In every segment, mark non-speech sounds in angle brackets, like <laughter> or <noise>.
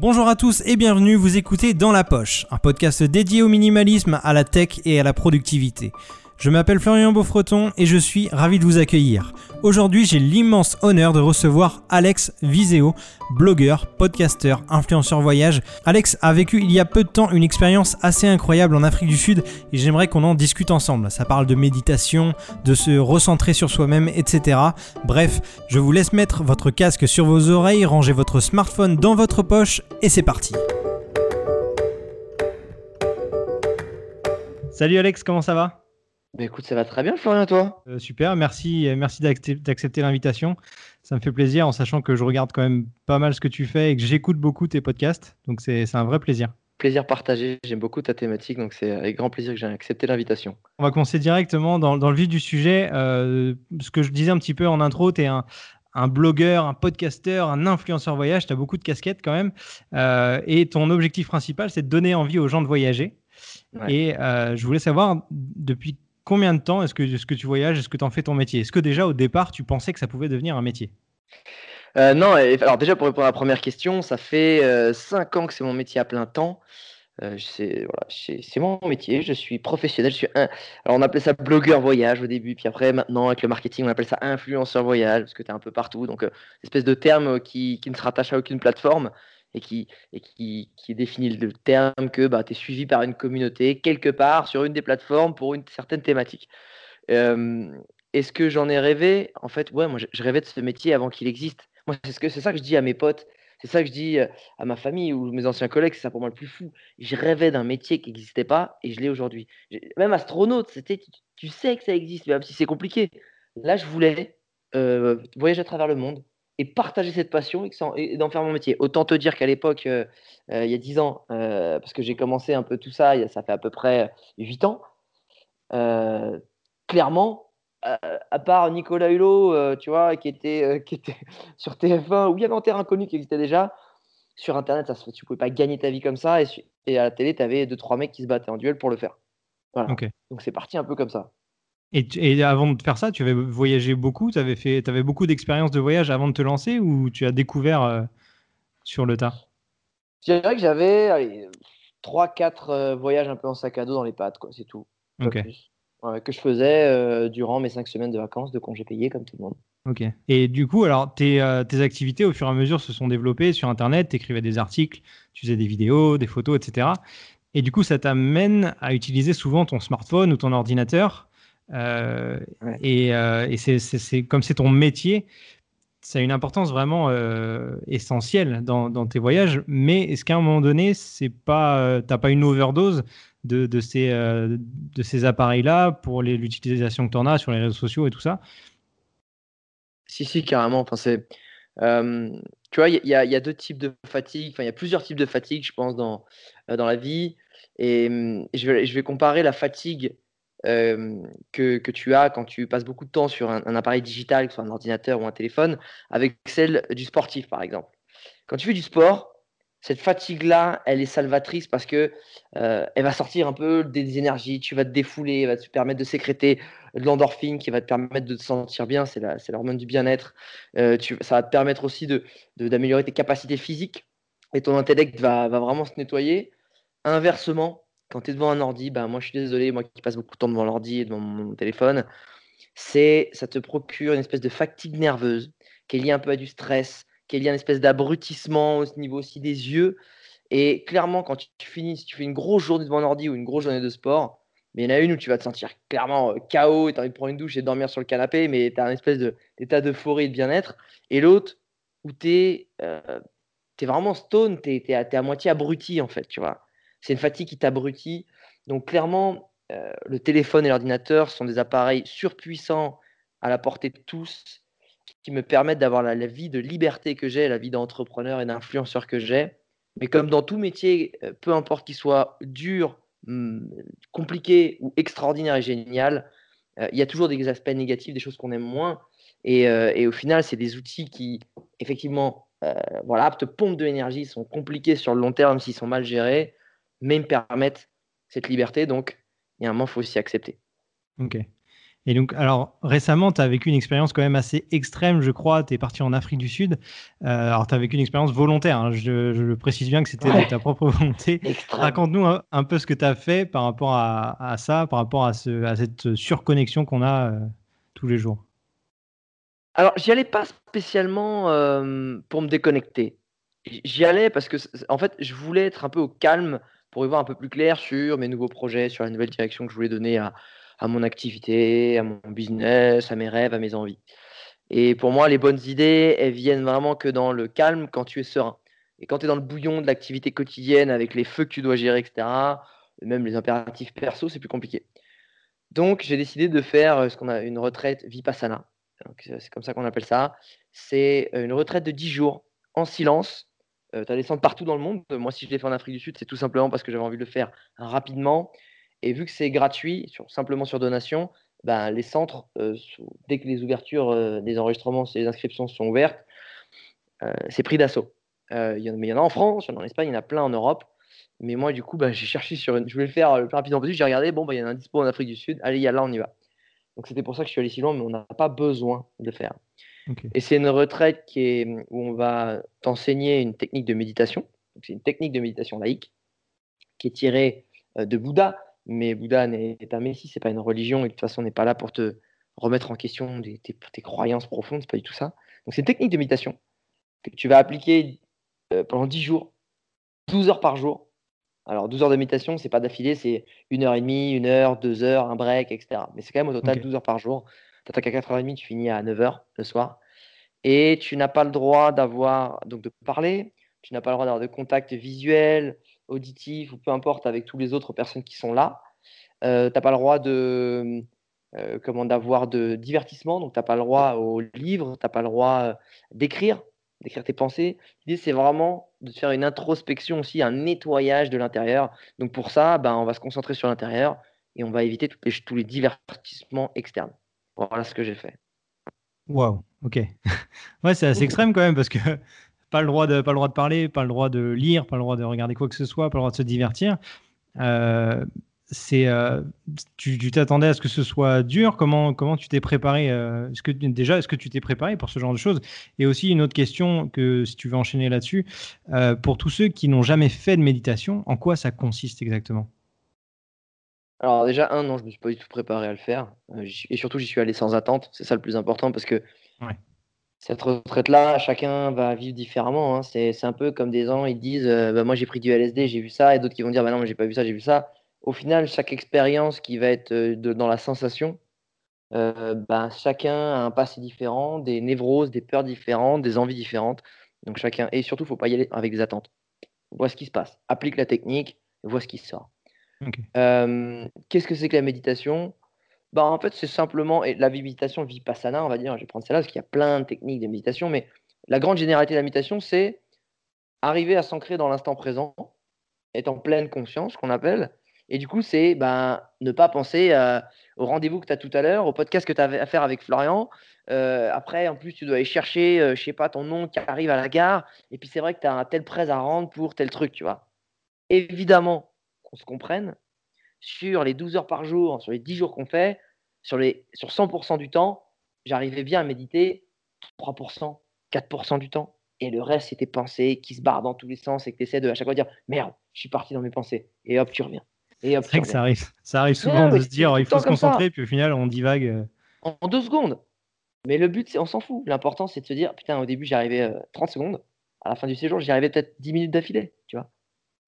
Bonjour à tous et bienvenue, vous écoutez Dans la Poche, un podcast dédié au minimalisme, à la tech et à la productivité. Je m'appelle Florian Beaufreton et je suis ravi de vous accueillir. Aujourd'hui, j'ai l'immense honneur de recevoir Alex Viseo, blogueur, podcasteur, influenceur voyage. Alex a vécu il y a peu de temps une expérience assez incroyable en Afrique du Sud et j'aimerais qu'on en discute ensemble. Ça parle de méditation, de se recentrer sur soi-même, etc. Bref, je vous laisse mettre votre casque sur vos oreilles, ranger votre smartphone dans votre poche et c'est parti. Salut Alex, comment ça va? Bah écoute, ça va très bien, Florian, toi euh, Super, merci, euh, merci d'accepter l'invitation. Ça me fait plaisir en sachant que je regarde quand même pas mal ce que tu fais et que j'écoute beaucoup tes podcasts. Donc c'est un vrai plaisir. Plaisir partagé, j'aime beaucoup ta thématique, donc c'est avec grand plaisir que j'ai accepté l'invitation. On va commencer directement dans, dans, le vif du sujet. Euh, ce que je disais un petit peu en intro, tu es un, un blogueur, un podcasteur, un influenceur voyage, tu as beaucoup de casquettes quand même. et ton objectif principal, c'est de donner envie aux gens de voyager. Et je voulais savoir, depuis combien de temps est-ce que, que tu voyages Est-ce que tu en fais ton métier? Est-ce que déjà au départ, tu pensais que ça pouvait devenir un métier? Euh, Non, alors déjà pour répondre à la première question, ça fait euh, 5 ans que c'est mon métier à plein temps. Euh, c'est mon métier, je suis professionnel. Je suis un... Alors on appelait ça blogueur voyage au début, puis après maintenant avec le marketing on appelle ça influenceur voyage parce que tu es un peu partout. Donc euh, espèce de terme qui, qui, ne se rattache à aucune plateforme et qui, et qui, qui définit le terme que bah, tu es suivi par une communauté quelque part sur une des plateformes pour une certaine thématique. Est-ce que j'en ai rêvé? En fait, ouais, moi je rêvais de ce métier avant qu'il existe. Moi, c'est ce ça que je dis à mes potes, c'est ça que je dis à ma famille ou mes anciens collègues, c'est ça pour moi le plus fou. Je rêvais d'un métier qui n'existait pas et je l'ai aujourd'hui. Même astronaute, c'était, tu, sais que ça existe, même si c'est compliqué. Là, je voulais voyager à travers le monde, et partager cette passion et, d'en faire mon métier. Autant te dire qu'à l'époque, euh, euh, il y a 10 ans, euh, parce que j'ai commencé un peu tout ça, ça fait à peu près 8 ans, clairement, à part Nicolas Hulot, tu vois, qui était, <laughs> qui était sur TF1, où il y avait un terrain inconnu qui existait déjà, sur Internet, ça, tu ne pouvais pas gagner ta vie comme ça, et, à la télé, tu avais 2-3 mecs qui se battaient en duel pour le faire. Voilà. Donc c'est parti un peu comme ça. Et, avant de faire ça, tu avais voyagé beaucoup, tu avais, fait, avais beaucoup d'expériences de voyage avant de te lancer ou tu as découvert euh, sur le tas? Je dirais que j'avais 3-4 euh, voyages un peu en sac à dos dans les pattes, c'est tout. que je faisais euh, durant mes 5 semaines de vacances, de congés payés, comme tout le monde. Ok. Et du coup, alors, tes, tes, activités, au fur et à mesure, se sont développées sur Internet. Tu écrivais des articles, tu faisais des vidéos, des photos, etc. Et du coup, ça t'amène à utiliser souvent ton smartphone ou ton ordinateur euh, et, euh, c'est comme c'est ton métier, ça a une importance vraiment euh, essentielle dans, tes voyages. Mais est-ce qu'à un moment donné, c'est pas, t'as pas une overdose de, de ces, de ces appareils-là pour l'utilisation que tu en as sur les réseaux sociaux et tout ça? Si, si, carrément. Enfin, c'est, tu vois, il y, y, a deux types de fatigue. Enfin, il y a plusieurs types de fatigue, je pense, dans, dans la vie. Et je vais, je vais comparer la fatigue que, tu as quand tu passes beaucoup de temps sur un, appareil digital, que ce soit un ordinateur ou un téléphone, avec celle du sportif, par exemple. Quand tu fais du sport, cette fatigue-là, elle est salvatrice parce que elle va sortir un peu des, énergies, tu vas te défouler, elle va te permettre de sécréter de l'endorphine qui va te permettre de te sentir bien, c'est l'hormone du bien-être. ça va te permettre aussi d'améliorer de, tes capacités physiques et ton intellect va vraiment se nettoyer. Inversement, quand tu es devant un ordi, bah, moi je suis désolé, moi qui passe beaucoup de temps devant l'ordi et devant mon téléphone, c'est ça te procure une espèce de fatigue nerveuse qui est liée un peu à du stress, qui est liée à une espèce d'abrutissement au niveau aussi des yeux. Et clairement, quand tu finis, si tu fais une grosse journée devant un ordi ou une grosse journée de sport, mais il y en a une où tu vas te sentir clairement KO et tu as envie de prendre une douche et de dormir sur le canapé, mais tu as un espèce d'état d'euphorie et de bien-être. Et l'autre où tu es, es, vraiment stone, tu es, es, à moitié abruti en fait, tu vois. C'est une fatigue qui t'abrutit. Donc clairement, euh, le téléphone et l'ordinateur sont des appareils surpuissants à la portée de tous qui me permettent d'avoir la, vie de liberté que j'ai, la vie d'entrepreneur et d'influenceur que j'ai. Mais comme dans tout métier, euh, peu importe qu'il soit dur, hmm, compliqué ou extraordinaire et génial, euh, il y a toujours des aspects négatifs, des choses qu'on aime moins. Et, au final, c'est des outils qui, effectivement, voilà, te pompent de l'énergie, sont compliqués sur le long terme s'ils sont mal gérés mais me permettent cette liberté. Donc, il y a un moment, il faut aussi accepter. Ok. Et donc, alors récemment, tu as vécu une expérience quand même assez extrême, je crois. Tu es parti en Afrique du Sud. Euh, alors, tu as vécu une expérience volontaire. Hein. Je, je, précise bien que c'était de ta propre volonté. Raconte-nous un, peu ce que tu as fait par rapport à, ça, par rapport à, ce, à cette surconnexion qu'on a euh, tous les jours. Alors, j'y allais pas spécialement euh, pour me déconnecter. J'y allais parce que, en fait, je voulais être un peu au calme pour y voir un peu plus clair sur mes nouveaux projets, sur la nouvelle direction que je voulais donner à, à mon activité, à mon business, à mes rêves, à mes envies. Et pour moi, les bonnes idées, elles viennent vraiment que dans le calme quand tu es serein. Et quand tu es dans le bouillon de l'activité quotidienne avec les feux que tu dois gérer, etc., même les impératifs perso, c'est plus compliqué. Donc, j'ai décidé de faire euh, ce qu'on a une retraite vipassana. C'est comme ça qu'on appelle ça. C'est euh, une retraite de 10 jours en silence. Euh, tu as des centres partout dans le monde. Moi, si je l'ai fait en Afrique du Sud, c'est tout simplement parce que j'avais envie de le faire rapidement et vu que c'est gratuit, simplement sur donation, ben, les centres, dès que les ouvertures euh, des enregistrements, les inscriptions sont ouvertes, c'est pris d'assaut. il y en a en France, il y en a en Espagne, il y en a plein en Europe. Mais moi, du coup, ben, <laughs> j'ai cherché sur. Je voulais le faire le plus rapidement possible. J'ai regardé, bon, ben, il y en a un dispo en Afrique du Sud. Allez, y a là, on y va. Donc, c'était pour ça que je suis allé si loin, mais on n'a pas besoin de le faire. Et c'est une retraite qui est, où on va t'enseigner une technique de méditation. C'est une technique de méditation laïque qui est tirée de Bouddha, mais Bouddha est un messie, c'est pas une religion, et de toute façon, on n'est pas là pour te remettre en question tes, croyances profondes, c'est pas du tout ça. Donc, c'est une technique de méditation que tu vas appliquer euh, pendant 10 jours, 12 heures par jour. Alors, 12 heures de méditation, c'est pas d'affilée, c'est une heure et demie, une heure, deux heures, un break, etc. Mais c'est quand même au total 12 heures par jour. Tu attaques à 4h30, tu finis à 9h le soir. Et tu n'as pas le droit d'avoir, donc de parler, tu n'as pas le droit d'avoir de contact visuel, auditif ou peu importe avec toutes les autres personnes qui sont là. Euh, tu n'as pas le droit de euh, comment d'avoir de divertissement, donc tu n'as pas le droit au livre, tu n'as pas le droit euh, d'écrire, d'écrire tes pensées. L'idée c'est vraiment de faire une introspection aussi, un nettoyage de l'intérieur. Donc pour ça, ben, on va se concentrer sur l'intérieur et on va éviter tous les divertissements externes. Voilà ce que j'ai fait. Waouh, ok. <laughs> ouais, c'est assez extrême quand même parce que <laughs> pas le droit de pas le droit de parler, pas le droit de lire, pas le droit de regarder quoi que ce soit, pas le droit de se divertir. Euh, euh, tu t'attendais à ce que ce soit dur? Comment comment tu t'es préparé euh, est-ce que déjà est-ce que tu t'es préparé pour ce genre de choses? Et aussi une autre question que si tu veux enchaîner là-dessus pour tous ceux qui n'ont jamais fait de méditation en quoi ça consiste exactement? Alors déjà un non je me suis pas du tout préparé à le faire et surtout j'y suis allé sans attente c'est ça le plus important parce que ouais cette retraite-là, chacun va vivre différemment. Hein. C'est un peu comme des gens, ils disent euh, bah, Moi j'ai pris du LSD, j'ai vu ça, et d'autres qui vont dire bah, Non, j'ai pas vu ça, j'ai vu ça. Au final, chaque expérience qui va être euh, dans la sensation, euh, bah, chacun a un passé différent, des névroses, des peurs différentes, des envies différentes. Donc chacun, et surtout, il ne faut pas y aller avec des attentes. Vois ce qui se passe, applique la technique, vois ce qui sort. Qu'est-ce que c'est que la méditation? Bah, en fait, c'est simplement et la méditation vipassana, on va dire, je vais prendre celle-là parce qu'il y a plein de techniques de méditation, mais la grande généralité de la méditation, c'est arriver à s'ancrer dans l'instant présent, être en pleine conscience, qu'on appelle. Et du coup, c'est ben, ne pas penser euh, au rendez-vous que tu as tout à l'heure, au podcast que tu as à faire avec Florian. Euh, après, en plus, tu dois aller chercher, euh, je sais pas, ton nom qui arrive à la gare. Et puis, c'est vrai que tu as un tel prêt à rendre pour tel truc, tu vois. Évidemment qu'on se comprenne, sur les 12 heures par jour, sur les 10 jours qu'on fait, sur, les, sur 100% du temps, j'arrivais bien à méditer 3%, 4% du temps. Et le reste, c'était pensées qui se barrent dans tous les sens et que tu essaies de à chaque fois dire Merde, je suis parti dans mes pensées. Et hop, tu reviens. C'est vrai que ça arrive, ça arrive souvent de se dire Il faut se concentrer, puis au final, on divague. Euh. En, deux secondes. Mais le but, c'est on s'en fout. L'important, c'est de se dire Putain, au début, j'arrivais 30 euh, secondes. À la fin du séjour, j'y arrivais peut-être 10 minutes d'affilée. Tu vois.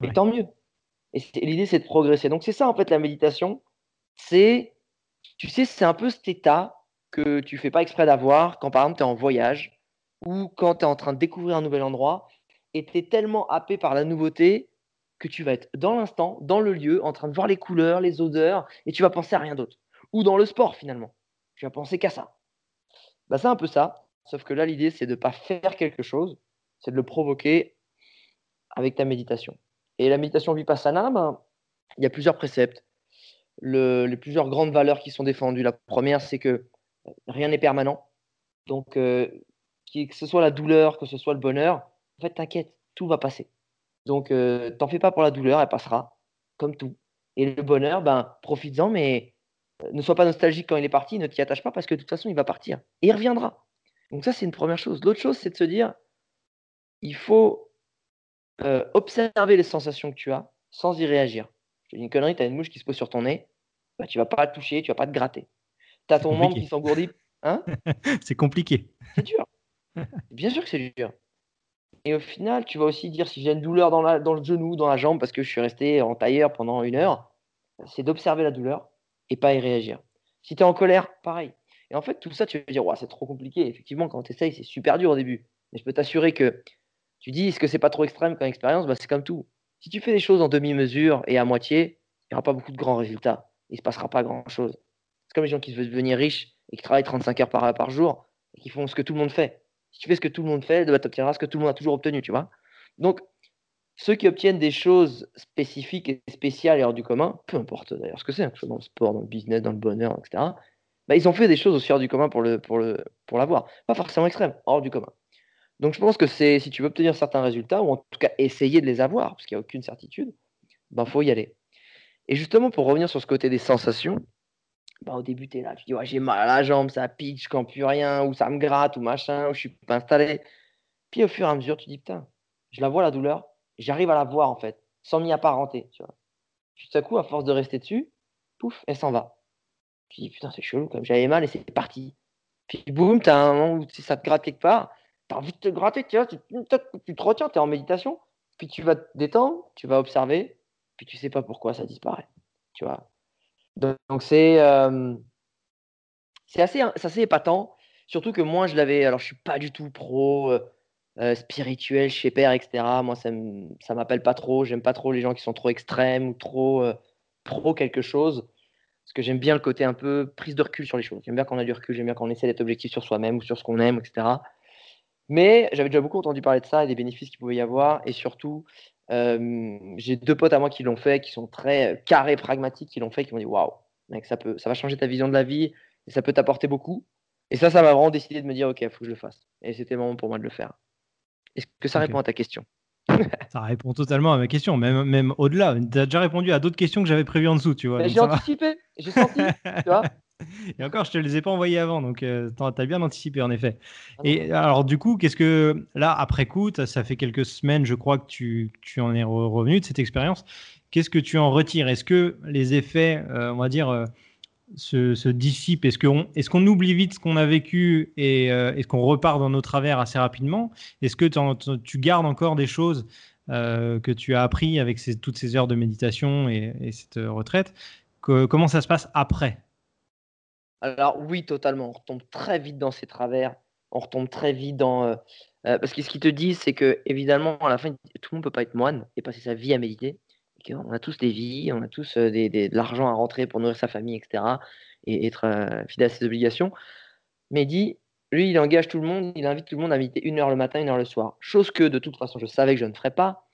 Et tant mieux. Et l'idée, c'est de progresser. Donc, c'est ça, en fait, la méditation. C'est, tu sais, c'est un peu cet état que tu fais pas exprès d'avoir quand, par exemple, tu es en voyage ou quand tu es en train de découvrir un nouvel endroit et tu es tellement happé par la nouveauté que tu vas être dans l'instant, dans le lieu, en train de voir les couleurs, les odeurs, et tu vas penser à rien d'autre. Ou dans le sport, finalement. Tu vas penser qu'à ça. Bah, c'est un peu ça. Sauf que là, l'idée, c'est de ne pas faire quelque chose, c'est de le provoquer avec ta méditation. Et la méditation vipassana, ben, il y a plusieurs préceptes. les plusieurs grandes valeurs qui sont défendues. La première, c'est que rien n'est permanent. Donc, euh, que ce soit la douleur, que ce soit le bonheur, en fait, t'inquiète, tout va passer. Donc, euh, t'en fais pas pour la douleur, elle passera, comme tout. Et le bonheur, ben, profites-en, mais ne sois pas nostalgique quand il est parti, ne t'y attache pas parce que de toute façon, il va partir. Et il reviendra. Donc ça, c'est une première chose. L'autre chose, c'est de se dire, il faut euh, observer les sensations que tu as sans y réagir. Je dis une connerie, tu as une mouche qui se pose sur ton nez, bah, tu vas pas te toucher, tu vas pas te gratter. Tu as ton membre qui s'engourdit. Hein <laughs> c'est compliqué. C'est dur. Bien sûr que c'est dur. Et au final, tu vas aussi dire si j'ai une douleur dans, la, dans le genou, dans la jambe, parce que je suis resté en tailleur pendant une heure, c'est d'observer la douleur et pas y réagir. Si tu es en colère, pareil. Et en fait, tout ça, tu vas dire, c'est trop compliqué. Effectivement, quand tu essayes, c'est super dur au début. Mais je peux t'assurer que tu dis, est-ce que c'est pas trop extrême comme expérience? Bah, C'est comme tout. Si tu fais des choses en demi-mesure et à moitié, il n'y aura pas beaucoup de grands résultats. Il ne se passera pas grand-chose. C'est comme les gens qui veulent devenir riches et qui travaillent 35 heures par, jour et qui font ce que tout le monde fait. Si tu fais ce que tout le monde fait, bah, tu obtiendras ce que tout le monde a toujours obtenu, tu vois. Donc, ceux qui obtiennent des choses spécifiques et spéciales et hors du commun, peu importe d'ailleurs ce que c'est, hein, que ce soit dans le sport, dans le business, dans le bonheur, etc., bah, ils ont fait des choses aussi hors du commun pour le pour le pour l'avoir. Pas forcément extrême, hors du commun. Donc je pense que c'est si tu veux obtenir certains résultats, ou en tout cas essayer de les avoir, parce qu'il n'y a aucune certitude, ben, faut y aller. Et justement, pour revenir sur ce côté des sensations, bah, au début, tu es là, tu dis ouais, j'ai mal à la jambe, ça pique, je ne plus rien, ou ça me gratte, ou machin, ou je suis pas installé. Puis au fur et à mesure, tu dis putain, je la vois la douleur, j'arrive à la voir en fait, sans m'y apparenter. Puis tout à coup, à force de rester dessus, pouf, elle s'en va. Tu dis putain, c'est chelou, comme j'avais mal et c'est parti. Puis boum, tu as un moment où ça te gratte quelque part, tu as te gratter, tu, vois, tu, tu te retiens, tu es en méditation, puis tu vas te détendre, tu vas observer, puis tu sais pas pourquoi ça disparaît. Tu vois. Donc c'est euh, assez, assez épatant. Surtout que moi, je l'avais. Alors, je suis pas du tout pro euh, euh, spirituel chez Père, etc. Moi, ça ça m'appelle pas trop. J'aime pas trop les gens qui sont trop extrêmes ou trop pro quelque chose. Parce que j'aime bien le côté un peu prise de recul sur les choses. J'aime bien qu'on a du recul, j'aime bien qu'on essaie d'être objectif sur soi-même ou sur ce qu'on aime, etc. Mais j'avais déjà beaucoup entendu parler de ça et des bénéfices qu'il pouvait y avoir. Et surtout, j'ai deux potes à moi qui l'ont fait, qui sont très carrés, pragmatiques, qui l'ont fait, qui m'ont dit waouh, mec, ça, peut, ça va changer ta vision de la vie et ça peut t'apporter beaucoup. Et ça, ça m'a vraiment décidé de me dire ok, il faut que je le fasse. Et c'était le moment pour moi de le faire. Est-ce que ça répond à ta question? Ça répond totalement à ma question, même, même au-delà. Tu as déjà répondu à d'autres questions que j'avais prévues en dessous, tu vois. J'ai anticipé, j'ai senti, tu vois. <laughs> <laughs> Et encore, je te les ai pas envoyés avant, donc euh, tu as bien anticipé en effet. Ah et alors du coup, qu'est-ce que là, après coup, ça fait quelques semaines, je crois que tu, tu en es revenu de cette expérience. Qu'est-ce que tu en retires? Est-ce que les effets, euh, on va dire, euh, se, dissipent? Est-ce qu'on est qu'on oublie vite ce qu'on a vécu et est-ce qu'on repart dans nos travers assez rapidement? Est-ce que tu gardes encore des choses que tu as appris avec toutes ces heures de méditation et, et cette retraite? Comment ça se passe après? Alors oui, totalement. On retombe très vite dans ces travers. On retombe très vite dans... Euh, euh, parce que ce qu'ils te disent, c'est que évidemment, à la fin, tout le monde ne peut pas être moine et passer sa vie à méditer. on a tous des vies, on a tous euh, de l'argent à rentrer pour nourrir sa famille, etc. Et être fidèle à ses obligations. Mais dit, lui, il engage tout le monde, il invite tout le monde à méditer une heure le matin, une heure le soir. Chose que de toute façon, je savais que je ne ferais pas.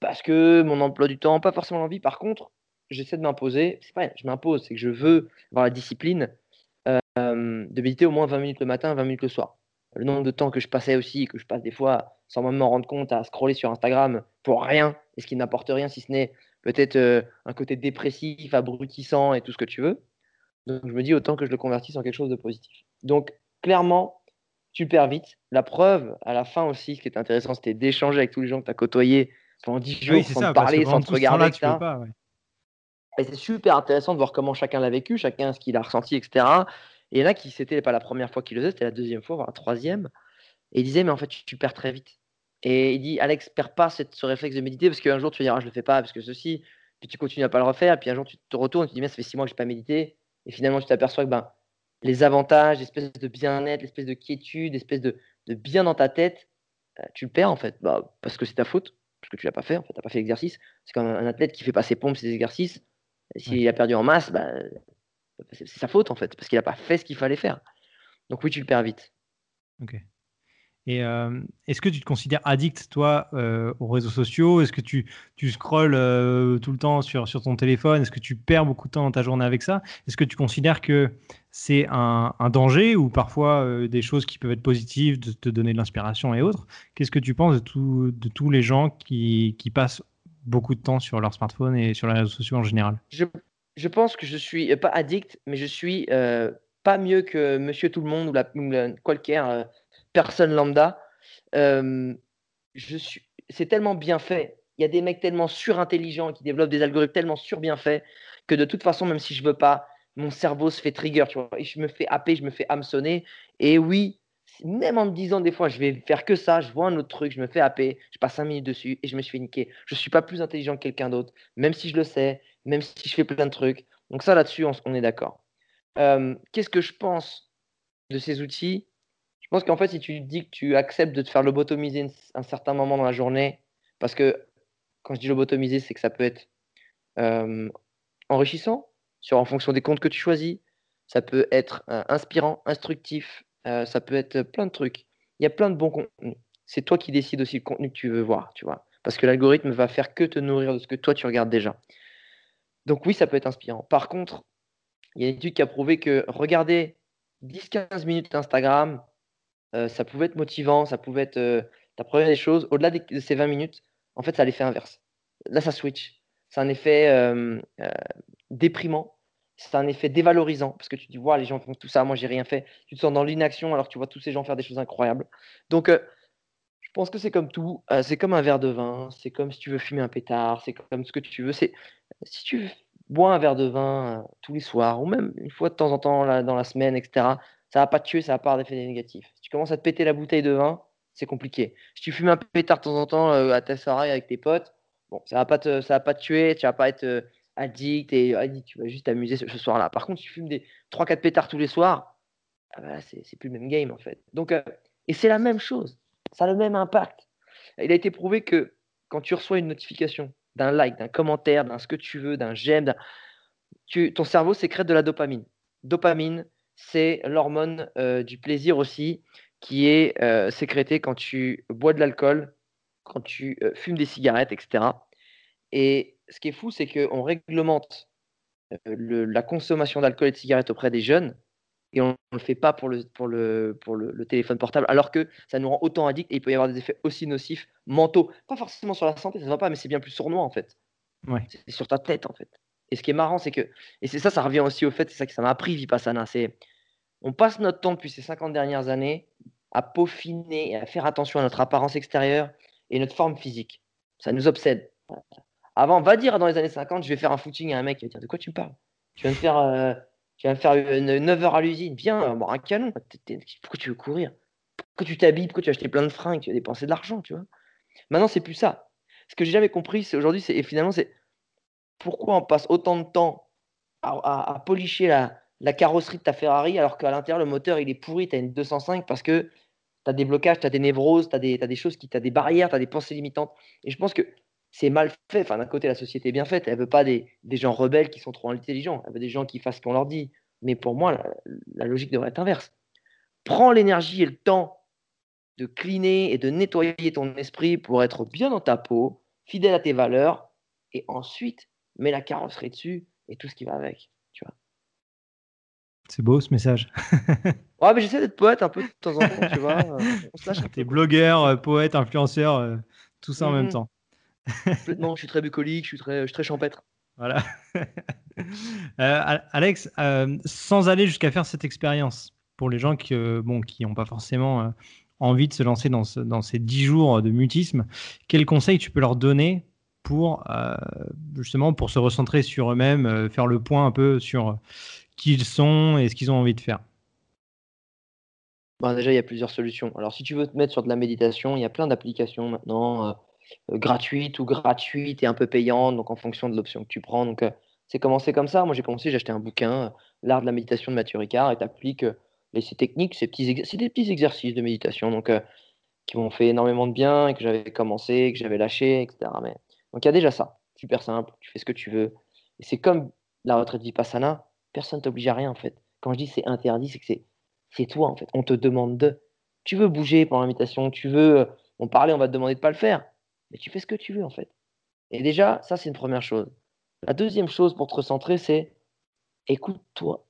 Parce que mon emploi du temps, pas forcément l'envie. Par contre, j'essaie de m'imposer. C'est pas, je m'impose, c'est que je veux avoir la discipline de méditer au moins 20 minutes le matin, 20 minutes le soir. Le nombre de temps que je passais aussi, que je passe des fois sans même m'en rendre compte à scroller sur Instagram pour rien, et ce qui n'apporte rien si ce n'est peut-être euh, un côté dépressif, abrutissant et tout ce que tu veux. Donc je me dis autant que je le convertisse en quelque chose de positif. Donc clairement, tu perds vite. La preuve, à la fin aussi, ce qui est intéressant, c'était d'échanger avec tous les gens que tu as côtoyés pendant 10 jours sans te parler, sans te regarder. Et c'est super intéressant de voir comment chacun l'a vécu, chacun ce qu'il a ressenti, etc. Et là, qui c'était pas la première fois qu'il le faisait, c'était la deuxième fois, voire la troisième. Et il disait, mais en fait, tu, perds très vite. Et il dit, Alex, perds pas cette, ce réflexe de méditer parce qu'un jour tu vas dire, ah, je le fais pas parce que ceci, puis tu continues à pas le refaire, puis un jour tu te retournes, tu te dis, mais ça fait six mois que je n'ai pas médité. Et finalement, tu t'aperçois que ben, les avantages, l'espèce de bien-être, l'espèce de quiétude, l'espèce de, de, bien dans ta tête, euh, tu le perds en fait. Bah, parce que c'est ta faute, parce que tu l'as pas fait, en fait, tu n'as pas fait l'exercice. C'est comme un athlète qui fait pas ses pompes, ses exercices. S'il a perdu en masse, bah, c'est sa faute en fait, parce qu'il n'a pas fait ce qu'il fallait faire. Donc oui, tu le perds vite. Ok. Et euh, est-ce que tu te considères addict, toi, euh, aux réseaux sociaux? Est-ce que tu, tu scrolles euh, tout le temps sur, sur ton téléphone? Est-ce que tu perds beaucoup de temps dans ta journée avec ça? Est-ce que tu considères que c'est un, un, danger ou parfois des choses qui peuvent être positives, de te donner de l'inspiration et autres? Qu'est-ce que tu penses de, tout, de tous les gens qui, qui passent beaucoup de temps sur leur smartphone et sur les réseaux sociaux en général? Je, je pense que je suis pas addict, mais je suis pas mieux que monsieur tout le monde ou, la, ou personne lambda. je suis, c'est tellement bien fait. Il y a des mecs tellement surintelligents qui développent des algorithmes tellement sur bien faits que de toute façon, même si je veux pas, mon cerveau se fait trigger, tu vois. Je me fais happer, je me fais hameçonner. Et oui, même en me disant des fois, je vais faire que ça, je vois un autre truc, je me fais happer, je passe 5 minutes dessus et je me suis fait niquer. Je ne suis pas plus intelligent que quelqu'un d'autre, même si je le sais, même si je fais plein de trucs. Donc ça, là-dessus, on, est d'accord. Qu'est-ce que je pense de ces outils? Je pense qu'en fait, si tu dis que tu acceptes de te faire lobotomiser un certain moment dans la journée, parce que quand je dis lobotomiser, c'est que ça peut être enrichissant en fonction des comptes que tu choisis. Ça peut être inspirant, instructif, ça peut être plein de trucs. Il y a plein de bons contenus. C'est toi qui décides aussi le contenu que tu veux voir, tu vois. Parce que l'algorithme va faire que te nourrir de ce que toi tu regardes déjà. Donc oui, ça peut être inspirant. Par contre, il y a une étude qui a prouvé que regarder 10-15 minutes Instagram, euh, ça pouvait être motivant, ça pouvait être euh, des choses. Au-delà de ces 20 minutes, en fait, ça a l'effet inverse. Là, ça switch. C'est un effet euh, euh, déprimant. C'est un effet dévalorisant parce que tu dis, voilà, les gens font tout ça, moi j'ai rien fait. Tu te sens dans l'inaction alors que tu vois tous ces gens faire des choses incroyables. Donc, je pense que c'est comme tout. c'est comme un verre de vin. C'est comme si tu veux fumer un pétard. C'est comme ce que tu veux. C'est si tu bois un verre de vin tous les soirs ou même une fois de temps en temps dans la semaine, etc. Ça va pas te tuer, ça va pas avoir d'effet négatif. Si tu commences à te péter la bouteille de vin, c'est compliqué. Si tu fumes un pétard de temps en temps à ta soirée avec tes potes, bon, ça va pas te, ça va pas te tuer. Tu vas pas être addict et tu vas juste t'amuser ce, soir-là. Par contre, si tu fumes des 3-4 pétards tous les soirs, ah bah, c'est plus le même game en fait. Donc, et c'est la même chose. Ça a le même impact. Il a été prouvé que quand tu reçois une notification d'un like, d'un commentaire, d'un ce que tu veux, d'un j'aime, ton cerveau sécrète de la dopamine. Dopamine, c'est l'hormone euh, du plaisir aussi qui est euh, sécrétée quand tu bois de l'alcool, quand tu euh, fumes des cigarettes, etc. Et ce qui est fou, c'est qu'on réglemente la consommation d'alcool et de cigarettes auprès des jeunes et on ne le fait pas pour le, pour, le, pour le, téléphone portable, alors que ça nous rend autant addicts et il peut y avoir des effets aussi nocifs mentaux. Pas forcément sur la santé, ça ne va pas, mais c'est bien plus sournois en fait. Ouais. C'est sur ta tête en fait. Et ce qui est marrant, c'est que, et c'est ça, ça revient aussi au fait, c'est ça que ça m'a appris Vipassana, c'est on passe notre temps depuis ces 50 dernières années à peaufiner et à faire attention à notre apparence extérieure et notre forme physique. Ça nous obsède. Avant, va dire dans les années 50, je vais faire un footing à un mec, il va dire de quoi tu me parles? Tu viens de faire euh, tu vas me faire 9 heures à l'usine. Viens, bon, un canon. Pourquoi tu veux courir? Pourquoi tu t'habilles? Pourquoi tu as acheté plein de fringues? Tu vas dépenser de l'argent, tu vois Maintenant, c'est plus ça. Ce que j'ai jamais compris, aujourd'hui, c'est, finalement, c'est pourquoi on passe autant de temps à, policher la, carrosserie de ta Ferrari alors qu'à l'intérieur, le moteur, il est pourri, tu as une 205 parce que tu as des blocages, tu as des névroses, tu as des, as choses tu as des barrières, tu as des pensées limitantes. Et je pense que c'est mal fait. Enfin, d'un côté, la société est bien faite. Elle veut pas des, gens rebelles qui sont trop intelligents. Elle veut des gens qui fassent ce qu'on leur dit. Mais pour moi, la, logique devrait être inverse. Prends l'énergie et le temps de cleaner et de nettoyer ton esprit pour être bien dans ta peau, fidèle à tes valeurs, et ensuite mets la carrosserie dessus et tout ce qui va avec. Tu vois. C'est beau ce message. <laughs> ouais, mais j'essaie d'être poète un peu de temps en temps, tu vois. <laughs> T'es blogueur, euh, poète, influenceur, euh, tout ça en même mmh temps. Complètement, je suis très bucolique, je suis très, je suis très champêtre. Voilà. <laughs> Euh, Alex, euh, sans aller jusqu'à faire cette expérience, pour les gens qui euh, bon, qui n'ont pas forcément envie de se lancer dans, dans ces 10 jours de mutisme, quels conseils tu peux leur donner pour justement pour se recentrer sur eux-mêmes, faire le point un peu sur qui ils sont et ce qu'ils ont envie de faire? Bah, Déjà, il y a plusieurs solutions. Alors, si tu veux te mettre sur de la méditation, il y a plein d'applications maintenant euh, gratuite ou gratuite et un peu payante, donc en fonction de l'option que tu prends. Donc, euh, c'est commencé comme ça. Moi, j'ai commencé, j'ai acheté un bouquin, euh, L'art de la méditation de Mathieu Ricard, et tu appliques ces techniques, ces petits c'est des petits exercices de méditation donc, qui m'ont fait énormément de bien et que j'avais commencé, que j'avais lâché, etc. Mais... Donc, il y a déjà ça. Super simple, tu fais ce que tu veux. Et c'est comme la retraite Vipassana, personne t'oblige à rien en fait. Quand je dis c'est interdit, c'est que c'est, c'est toi en fait. On te demande de. Tu veux bouger pendant la méditation, tu veux on parler, on va te demander de pas le faire mais tu fais ce que tu veux en fait. Et déjà, ça c'est une première chose. La deuxième chose pour te recentrer, c'est écoute-toi.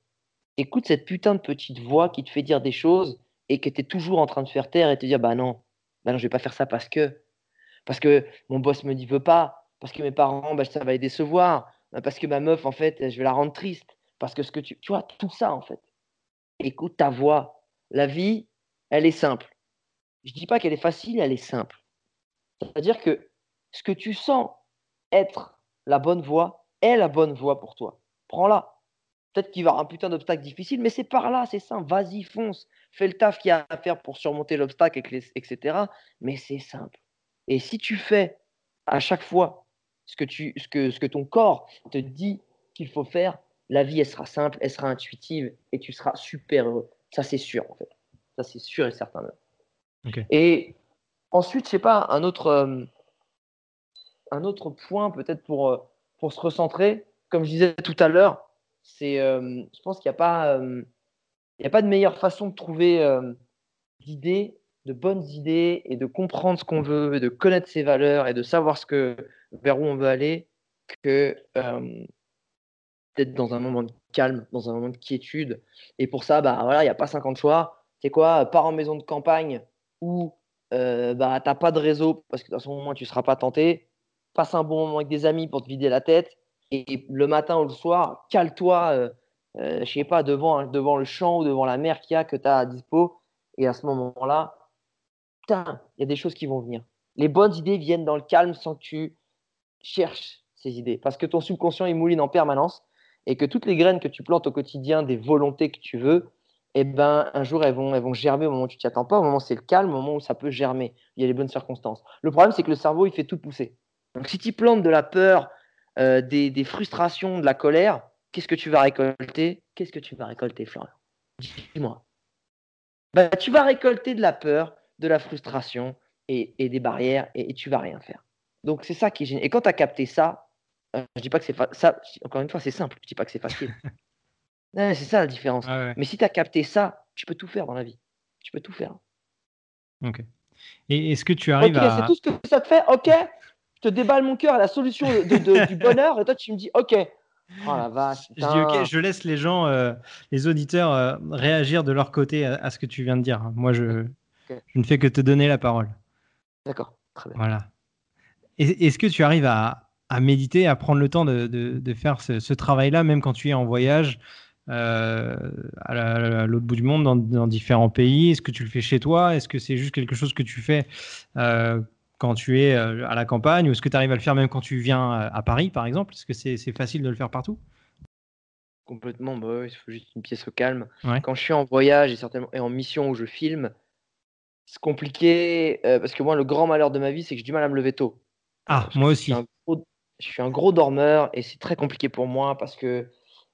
Écoute cette putain de petite voix qui te fait dire des choses et que tu es toujours en train de faire taire et te dire bah non, bah non, je vais pas faire ça parce que parce que mon boss me dit veut pas, parce que mes parents, bah, ça va les décevoir, parce que ma meuf, en fait, je vais la rendre triste. Parce que ce que tu. Tu vois, tout ça, en fait. Écoute ta voix. La vie, elle est simple. Je dis pas qu'elle est facile, elle est simple. C'est-à-dire que ce que tu sens être la bonne voie est la bonne voie pour toi. Prends-la. Peut-être qu'il va y avoir un putain d'obstacle difficile, mais c'est par là, c'est simple. Vas-y, fonce. Fais le taf qu'il y a à faire pour surmonter l'obstacle, etc. Mais c'est simple. Et si tu fais à chaque fois ce que, tu, ce que, ce que ton corps te dit qu'il faut faire, la vie, elle sera simple, elle sera intuitive et tu seras super heureux. Ça, c'est sûr, en fait. Ça, c'est sûr et certain. Et ensuite, je sais pas, un autre, euh, un autre point peut-être pour, euh, pour se recentrer, comme je disais tout à l'heure, c'est, euh, je pense qu'il n'y a, pas, a pas de meilleure façon de trouver d'idées, de bonnes idées et de comprendre ce qu'on veut, et de connaître ses valeurs et de savoir ce que, vers où on veut aller que d'être dans un moment de calme, dans un moment de quiétude. Et pour ça, bah voilà, il n'y a pas 50 choix. C'est quoi Pars en maison de campagne où euh, bah, tu n'as pas de réseau parce que dans ce moment, tu ne seras pas tenté. Passe un bon moment avec des amis pour te vider la tête. Et le matin ou le soir, cale-toi, euh, euh, je sais pas, devant, devant le champ ou devant la mer qu'il y a que tu as à dispo. Et à ce moment-là, putain, il y a des choses qui vont venir. Les bonnes idées viennent dans le calme sans que tu cherches ces idées. Parce que ton subconscient, il mouline en permanence et que toutes les graines que tu plantes au quotidien, des volontés que tu veux, eh ben, un jour, elles vont, elles vont germer au moment où tu t'y attends pas, au moment où c'est le calme, au moment où ça peut germer. Il y a les bonnes circonstances. Le problème, c'est que le cerveau, il fait tout pousser. Donc, si tu plantes de la peur, euh, des, des, frustrations, de la colère, qu'est-ce que tu vas récolter? Qu'est-ce que tu vas récolter, Florian? Dis-moi. Bah, tu vas récolter de la peur, de la frustration et, et des barrières et, et, tu vas rien faire. Donc, c'est ça qui est génial. Et quand tu as capté ça, euh, je dis pas que c'est ça. Encore une fois, c'est simple. Je dis pas que c'est facile. <laughs> c'est ça la différence. Mais si tu as capté ça, tu peux tout faire dans la vie. Tu peux tout faire. Ok. Et est-ce que tu arrives à. C'est tout ce que ça te fait. Ok. Je te déballe mon cœur à la solution de, du bonheur et toi tu me dis ok. Oh la vache. Je dis ok, je laisse les gens, euh, les auditeurs euh, réagir de leur côté à, ce que tu viens de dire. Moi, je, je ne fais que te donner la parole. D'accord. Très bien. Voilà. Est-ce que tu arrives à, à méditer, à prendre le temps de, de, faire ce, travail-là, même quand tu es en voyage euh, à l'autre bout du monde, dans, différents pays. Est-ce que tu le fais chez toi? Est-ce que c'est juste quelque chose que tu fais euh, quand tu es euh, à la campagne? Ou est-ce que tu arrives à le faire même quand tu viens à Paris, par exemple? Est-ce que c'est facile de le faire partout? Complètement, bah il faut juste une pièce au calme. Quand je suis en voyage et, certainement, et en mission où je filme, c'est compliqué parce que moi, le grand malheur de ma vie, c'est que j'ai du mal à me lever tôt. Ah, moi aussi. je suis un gros dormeur et c'est très compliqué pour moi parce que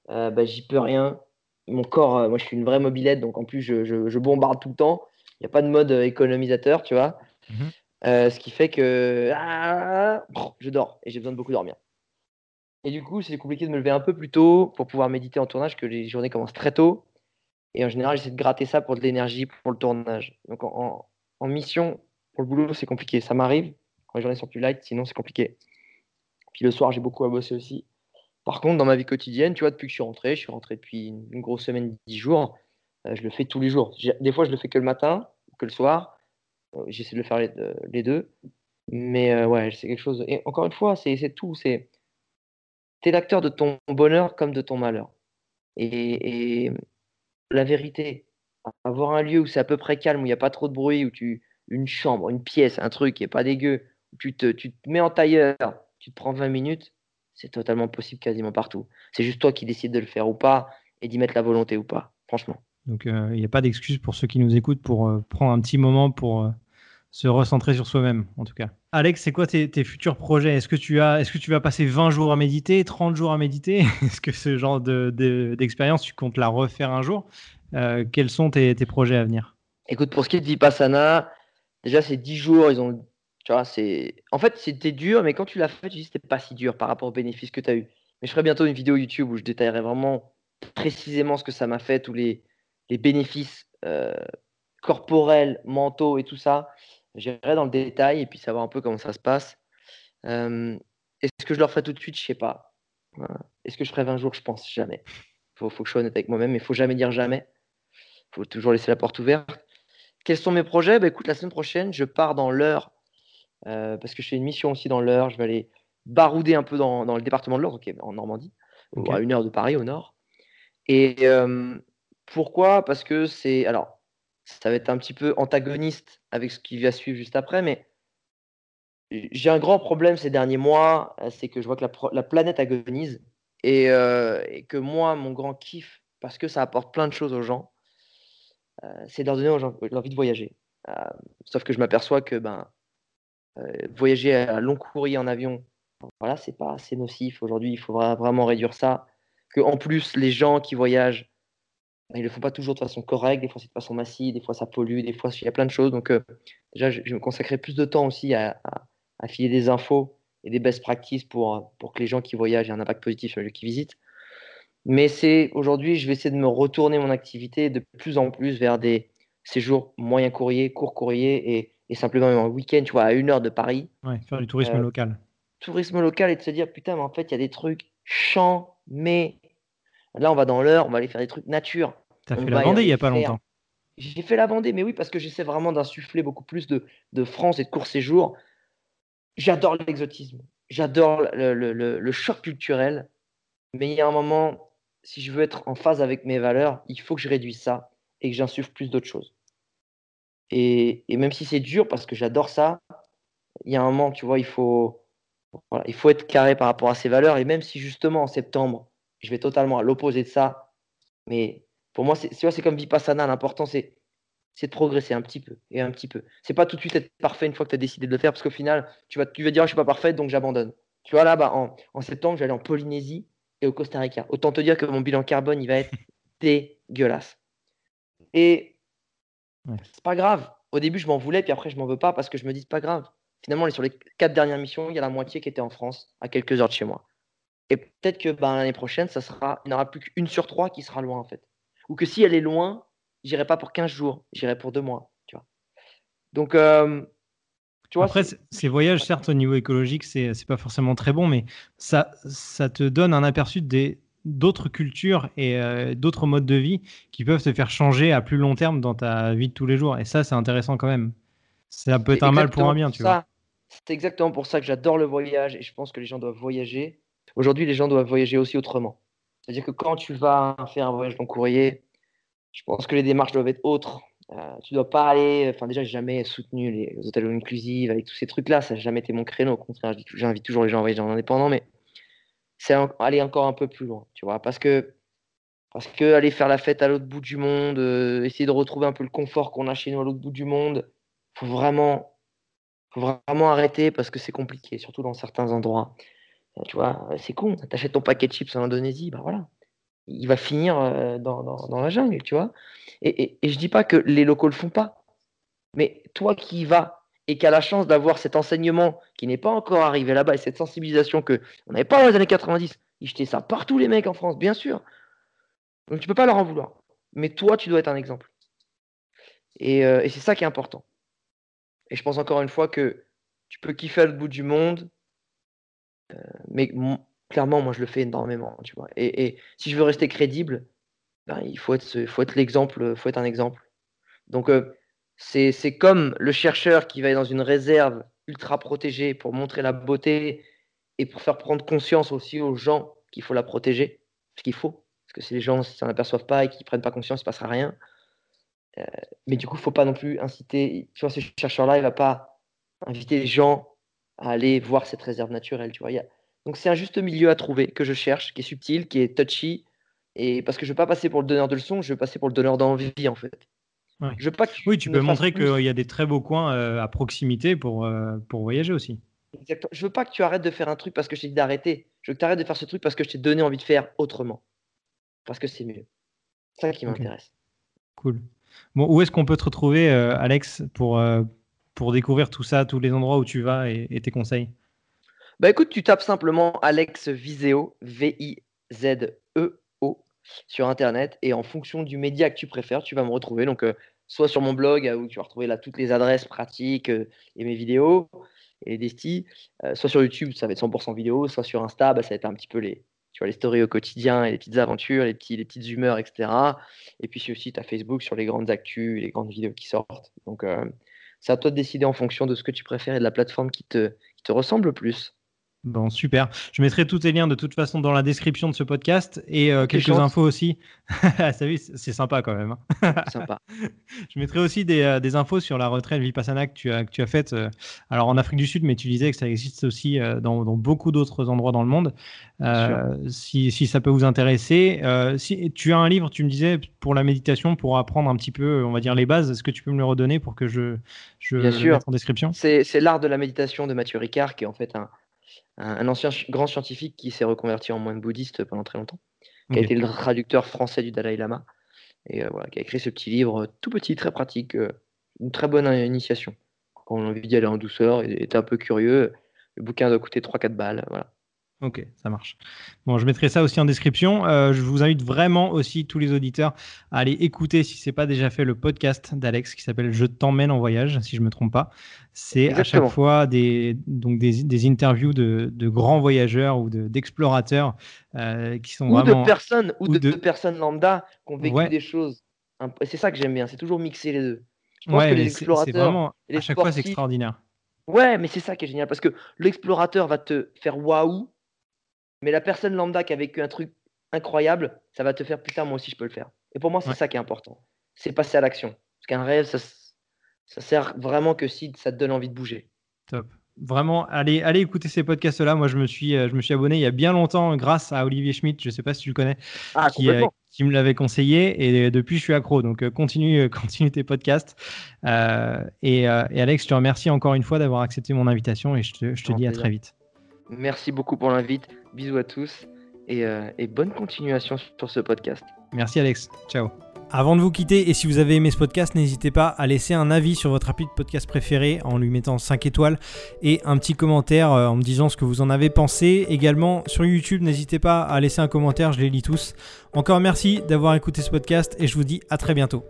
euh, bah, j'y peux rien. Mon corps, euh, moi je suis une vraie mobilette, donc en plus je, bombarde tout le temps. Il n'y a pas de mode euh, économisateur, tu vois. Mhm. ce qui fait que ah, je dors et j'ai besoin de beaucoup dormir. Et du coup, c'est compliqué de me lever un peu plus tôt pour pouvoir méditer en tournage, que les journées commencent très tôt. Et en général, j'essaie de gratter ça pour de l'énergie pour le tournage. Donc en, en mission, pour le boulot, c'est compliqué. Ça m'arrive quand les journées sont plus light, sinon c'est compliqué. Puis le soir, j'ai beaucoup à bosser aussi. Par contre, dans ma vie quotidienne, tu vois, depuis que je suis rentré, je suis rentré depuis une, grosse semaine, dix jours, euh, je le fais tous les jours. Des fois, je le fais que le matin, que le soir. Euh, j'essaie de le faire les, deux. Mais euh, ouais, c'est quelque chose. Et encore une fois, c'est tout. C'est es l'acteur de ton bonheur comme de ton malheur. Et, la vérité, avoir un lieu où c'est à peu près calme, où il n'y a pas trop de bruit, où tu une chambre, une pièce, un truc qui pas dégueu, où tu te, tu te mets en tailleur, tu te prends 20 minutes, c'est totalement possible quasiment partout. C'est juste toi qui décides de le faire ou pas et d'y mettre la volonté ou pas, franchement. Donc euh, il n'y a pas d'excuse pour ceux qui nous écoutent pour euh, prendre un petit moment pour euh, se recentrer sur soi-même, en tout cas. Alex, c'est quoi tes, futurs projets? Est-ce que, tu as, est-ce que tu vas passer 20 jours à méditer, 30 jours à méditer? <laughs> Est-ce que ce genre d'expérience, tu comptes la refaire un jour? Quels sont tes, tes projets à venir? Écoute, pour ce qui est de Vipassana, déjà c'est 10 jours, ils ont tu vois, c'est. En fait, c'était dur, mais quand tu l'as fait, tu dis que c'était pas si dur par rapport aux bénéfices que tu as eu. Mais je ferai bientôt une vidéo YouTube où je détaillerai vraiment précisément ce que ça m'a fait, tous les, les bénéfices euh, corporels, mentaux et tout ça. J'irai dans le détail et puis savoir un peu comment ça se passe. Euh, est-ce que je le referai tout de suite? Je sais pas. Est-ce que je ferai 20 jours? Je pense jamais. Il faut, faut, que je sois honnête avec moi-même, mais il faut jamais dire jamais. Il faut toujours laisser la porte ouverte. Quels sont mes projets? Bah, Écoute, la semaine prochaine, je pars dans l'heure euh, parce que je fais une mission aussi dans l'heure. Je vais aller baroudé un peu dans, le département de l'Ordre, en Normandie, à une heure de Paris, au nord. Et pourquoi? Parce que c'est. Alors, ça va être un petit peu antagoniste avec ce qui va suivre juste après, mais j'ai un grand problème ces derniers mois, c'est que je vois que la, planète agonise et, que moi, mon grand kiff, parce que ça apporte plein de choses aux gens, c'est de leur donner l'envie de voyager. sauf que je m'aperçois que ben, voyager à long courrier en avion, voilà, c'est pas assez nocif. Aujourd'hui, il faudra vraiment réduire ça. Que en plus, les gens qui voyagent, ils le font pas toujours de façon correcte. Des fois, c'est de façon massive. Des fois, ça pollue. Des fois, il y a plein de choses. Donc, déjà, je, me consacrer plus de temps aussi à, filer des infos et des best practices pour, pour que les gens qui voyagent aient un impact positif sur les lieux qu'ils visitent. Mais c'est aujourd'hui, je vais essayer de me retourner mon activité de plus en plus vers des séjours moyen courrier, court courrier et, et simplement un week-end, tu vois, à une heure de Paris. Ouais, faire du tourisme euh, local. Tourisme local et de se dire, putain, mais en fait, il y a des trucs champs, mais là, on va dans l'heure, on va aller faire des trucs nature. T'as fait la Vendée il n'y a pas longtemps. J'ai fait la Vendée, mais oui, parce que j'essaie vraiment d'insuffler beaucoup plus de, de, France et de court séjour. J'adore l'exotisme, j'adore le, le, le, choc culturel, mais il y a un moment, si je veux être en phase avec mes valeurs, il faut que je réduise ça et que j'insuffle plus d'autres choses. Et, même si c'est dur, parce que j'adore ça, il y a un moment, tu vois, il faut, il faut être carré par rapport à ses valeurs. Et même si justement en septembre, je vais totalement à l'opposé de ça, mais pour moi, c'est comme Vipassana, l'important c'est c'est de progresser un petit peu et un petit peu. C'est pas tout de suite être parfait une fois que tu as décidé de le faire, parce qu'au final, tu vas, tu vas dire je suis pas parfait, donc j'abandonne. Tu vois, là, bah, en, en septembre, j'allais en Polynésie et au Costa Rica. Autant te dire que mon bilan carbone, il va être <laughs> dégueulasse. Et c'est pas grave. Au début, je m'en voulais, puis après, je m'en veux pas parce que je me dis, c'est pas grave. Finalement, sur les quatre dernières missions, il y a la moitié qui était en France, à quelques heures de chez moi. Et peut-être que ben, l'année prochaine, ça sera, il n'y aura plus qu'une sur trois qui sera loin, en fait. Ou que si elle est loin, j'irai pas pour 15 jours, j'irai pour deux mois. Tu vois. Donc, euh, tu vois, Après, ces voyages, certes, au niveau écologique, c'est pas forcément très bon, mais ça, ça te donne un aperçu des, d'autres cultures et euh, d'autres modes de vie qui peuvent te faire changer à plus long terme dans ta vie de tous les jours. Et ça, c'est intéressant quand même. Ça peut être un mal pour un bien, tu vois. C'est exactement pour ça que j'adore le voyage et je pense que les gens doivent voyager. Aujourd'hui, les gens doivent voyager aussi autrement. C'est-à-dire que quand tu vas faire un voyage long courrier, je pense que les démarches doivent être autres. Tu euh, tu dois pas aller. Enfin, déjà, j'ai jamais soutenu les hôtels inclusifs avec tous ces trucs-là. Ça n'a jamais été mon créneau. Au contraire, j'invite toujours les gens à voyager en indépendant. Mais c'est aller encore un peu plus loin, tu vois, parce que parce que aller faire la fête à l'autre bout du monde, euh, essayer de retrouver un peu le confort qu'on a chez nous à l'autre bout du monde, faut vraiment faut vraiment arrêter parce que c'est compliqué, surtout dans certains endroits. Euh, tu vois, c'est con, t'achètes ton paquet de chips en Indonésie, bah voilà, il va finir euh, dans, dans, la jungle, tu vois. Et, et, et je dis pas que les locaux le font pas, mais toi qui vas et qui a la chance d'avoir cet enseignement qui n'est pas encore arrivé là-bas et cette sensibilisation que on n'avait pas dans les années 90. Ils jetaient ça partout les mecs en France, bien sûr. Donc tu peux pas leur en vouloir. Mais toi, tu dois être un exemple. Et, euh, c'est ça qui est important. Et je pense encore une fois que tu peux kiffer à l'autre bout du monde, euh, mais clairement, moi, je le fais énormément. Tu vois. Et, si je veux rester crédible, ben, il faut être, l'exemple, faut être un exemple. Donc, euh, c'est comme le chercheur qui va dans une réserve ultra protégée pour montrer la beauté et pour faire prendre conscience aussi aux gens qu'il faut la protéger, ce qu'il faut. Parce que si les gens s'en aperçoivent pas et qu'ils prennent pas conscience, il ne passera rien. Euh, mais du coup, il faut pas non plus inciter. Tu vois, ce chercheur-là, il va pas inviter les gens à aller voir cette réserve naturelle. Tu vois, Donc c'est un juste milieu à trouver que je cherche, qui est subtil, qui est touchy. Et parce que je ne veux pas passer pour le donneur de leçons, je veux passer pour le donneur d'envie en fait. Je pas oui, tu peux montrer qu'il y a des très beaux coins euh, à proximité pour, euh, pour voyager aussi. Exactement. Je veux pas que tu arrêtes de faire un truc parce que je t'ai dit d'arrêter. Je veux que tu arrêtes de faire ce truc parce que je t'ai donné envie de faire autrement. Parce que c'est mieux. C'est ça qui m'intéresse. Cool. Bon, où est-ce qu'on peut te retrouver, euh, Alex, pour, pour découvrir tout ça, tous les endroits où tu vas et, tes conseils? Bah écoute, tu tapes simplement Alex Viseo, V-I-Z-E sur Internet. Et en fonction du média que tu préfères, tu vas me retrouver. Donc, euh, soit sur mon blog, où tu vas retrouver là toutes les adresses pratiques euh, et mes vidéos et les. Euh, soit sur YouTube, ça va être 100% vidéo. Soit sur Insta, bah, ça va être un petit peu les, tu vois, les stories au quotidien et les petites aventures, les, petits, petites humeurs, etc. Et puis aussi, tu as Facebook sur les grandes actus, les grandes vidéos qui sortent. Donc, c'est à toi de décider en fonction de ce que tu préfères et de la plateforme qui te, qui te ressemble le plus. Bon, super. Je mettrai tous les liens de toute façon dans la description de ce podcast et euh, quelques infos aussi. <laughs> Ça, c'est sympa quand même. Hein. sympa. <laughs> Je mettrai aussi des, euh, des, infos sur la retraite Vipassana que tu as, que tu as faite euh, alors en Afrique du Sud, mais tu disais que ça existe aussi dans, dans, beaucoup d'autres endroits dans le monde. Si, si, ça peut vous intéresser. si tu as un livre, tu me disais, pour la méditation, pour apprendre un petit peu, on va dire, les bases, est-ce que tu peux me le redonner pour que je, je Bien le sûr. en description? C'est l'art de la méditation de Mathieu Ricard, qui est en fait un un, ancien grand scientifique qui s'est reconverti en moine bouddhiste pendant très longtemps, qui a été le traducteur français du Dalai Lama, et euh, voilà, qui a écrit ce petit livre tout petit, très pratique, euh, une très bonne initiation. Quand on a envie d'y aller en douceur et est un peu curieux, le bouquin doit coûter 3-4 balles. Voilà. Ok, ça marche. Bon, je mettrai ça aussi en description. Euh, je vous invite vraiment aussi tous les auditeurs à aller écouter, si ce n'est pas déjà fait, le podcast d'Alex qui s'appelle Je t'emmène en voyage, si je ne me trompe pas. C'est à chaque fois des, donc des, interviews de, grands voyageurs ou d'explorateurs euh, qui sont ou vraiment... De personnes, ou, de, personnes lambda qui ont vécu des choses. C'est ça que j'aime bien, c'est toujours mixer les deux. Je pense que les explorateurs... Vraiment, à chaque fois, c'est extraordinaire. Ouais, mais c'est ça qui est génial parce que l'explorateur va te faire waouh mais la personne lambda qui a vécu un truc incroyable, ça va te faire putain, moi aussi je peux le faire. Et pour moi, c'est ça qui est important. C'est passer à l'action. Parce qu'un rêve, ça, ça sert vraiment que si ça te donne envie de bouger. Top. Vraiment, allez, allez écouter ces podcasts-là. Moi, je me, suis, euh, je me suis abonné il y a bien longtemps grâce à Olivier Schmitt, je ne sais pas si tu le connais, ah, qui, euh, qui, me l'avait conseillé. Et depuis, je suis accro. Donc, euh, continue, <laughs> continue tes podcasts. Et, et, Alex, je te remercie encore une fois d'avoir accepté mon invitation et je te, je te dis à très vite. Merci beaucoup pour l'invite. Bisous à tous euh, et, bonne continuation sur ce podcast. Merci Alex. Ciao. Avant de vous quitter, et si vous avez aimé ce podcast, n'hésitez pas à laisser un avis sur votre appli de podcast préféré en lui mettant 5 étoiles et un petit commentaire euh, en me disant ce que vous en avez pensé. Également sur YouTube, n'hésitez pas à laisser un commentaire, je les lis tous. Encore merci d'avoir écouté ce podcast et je vous dis à très bientôt.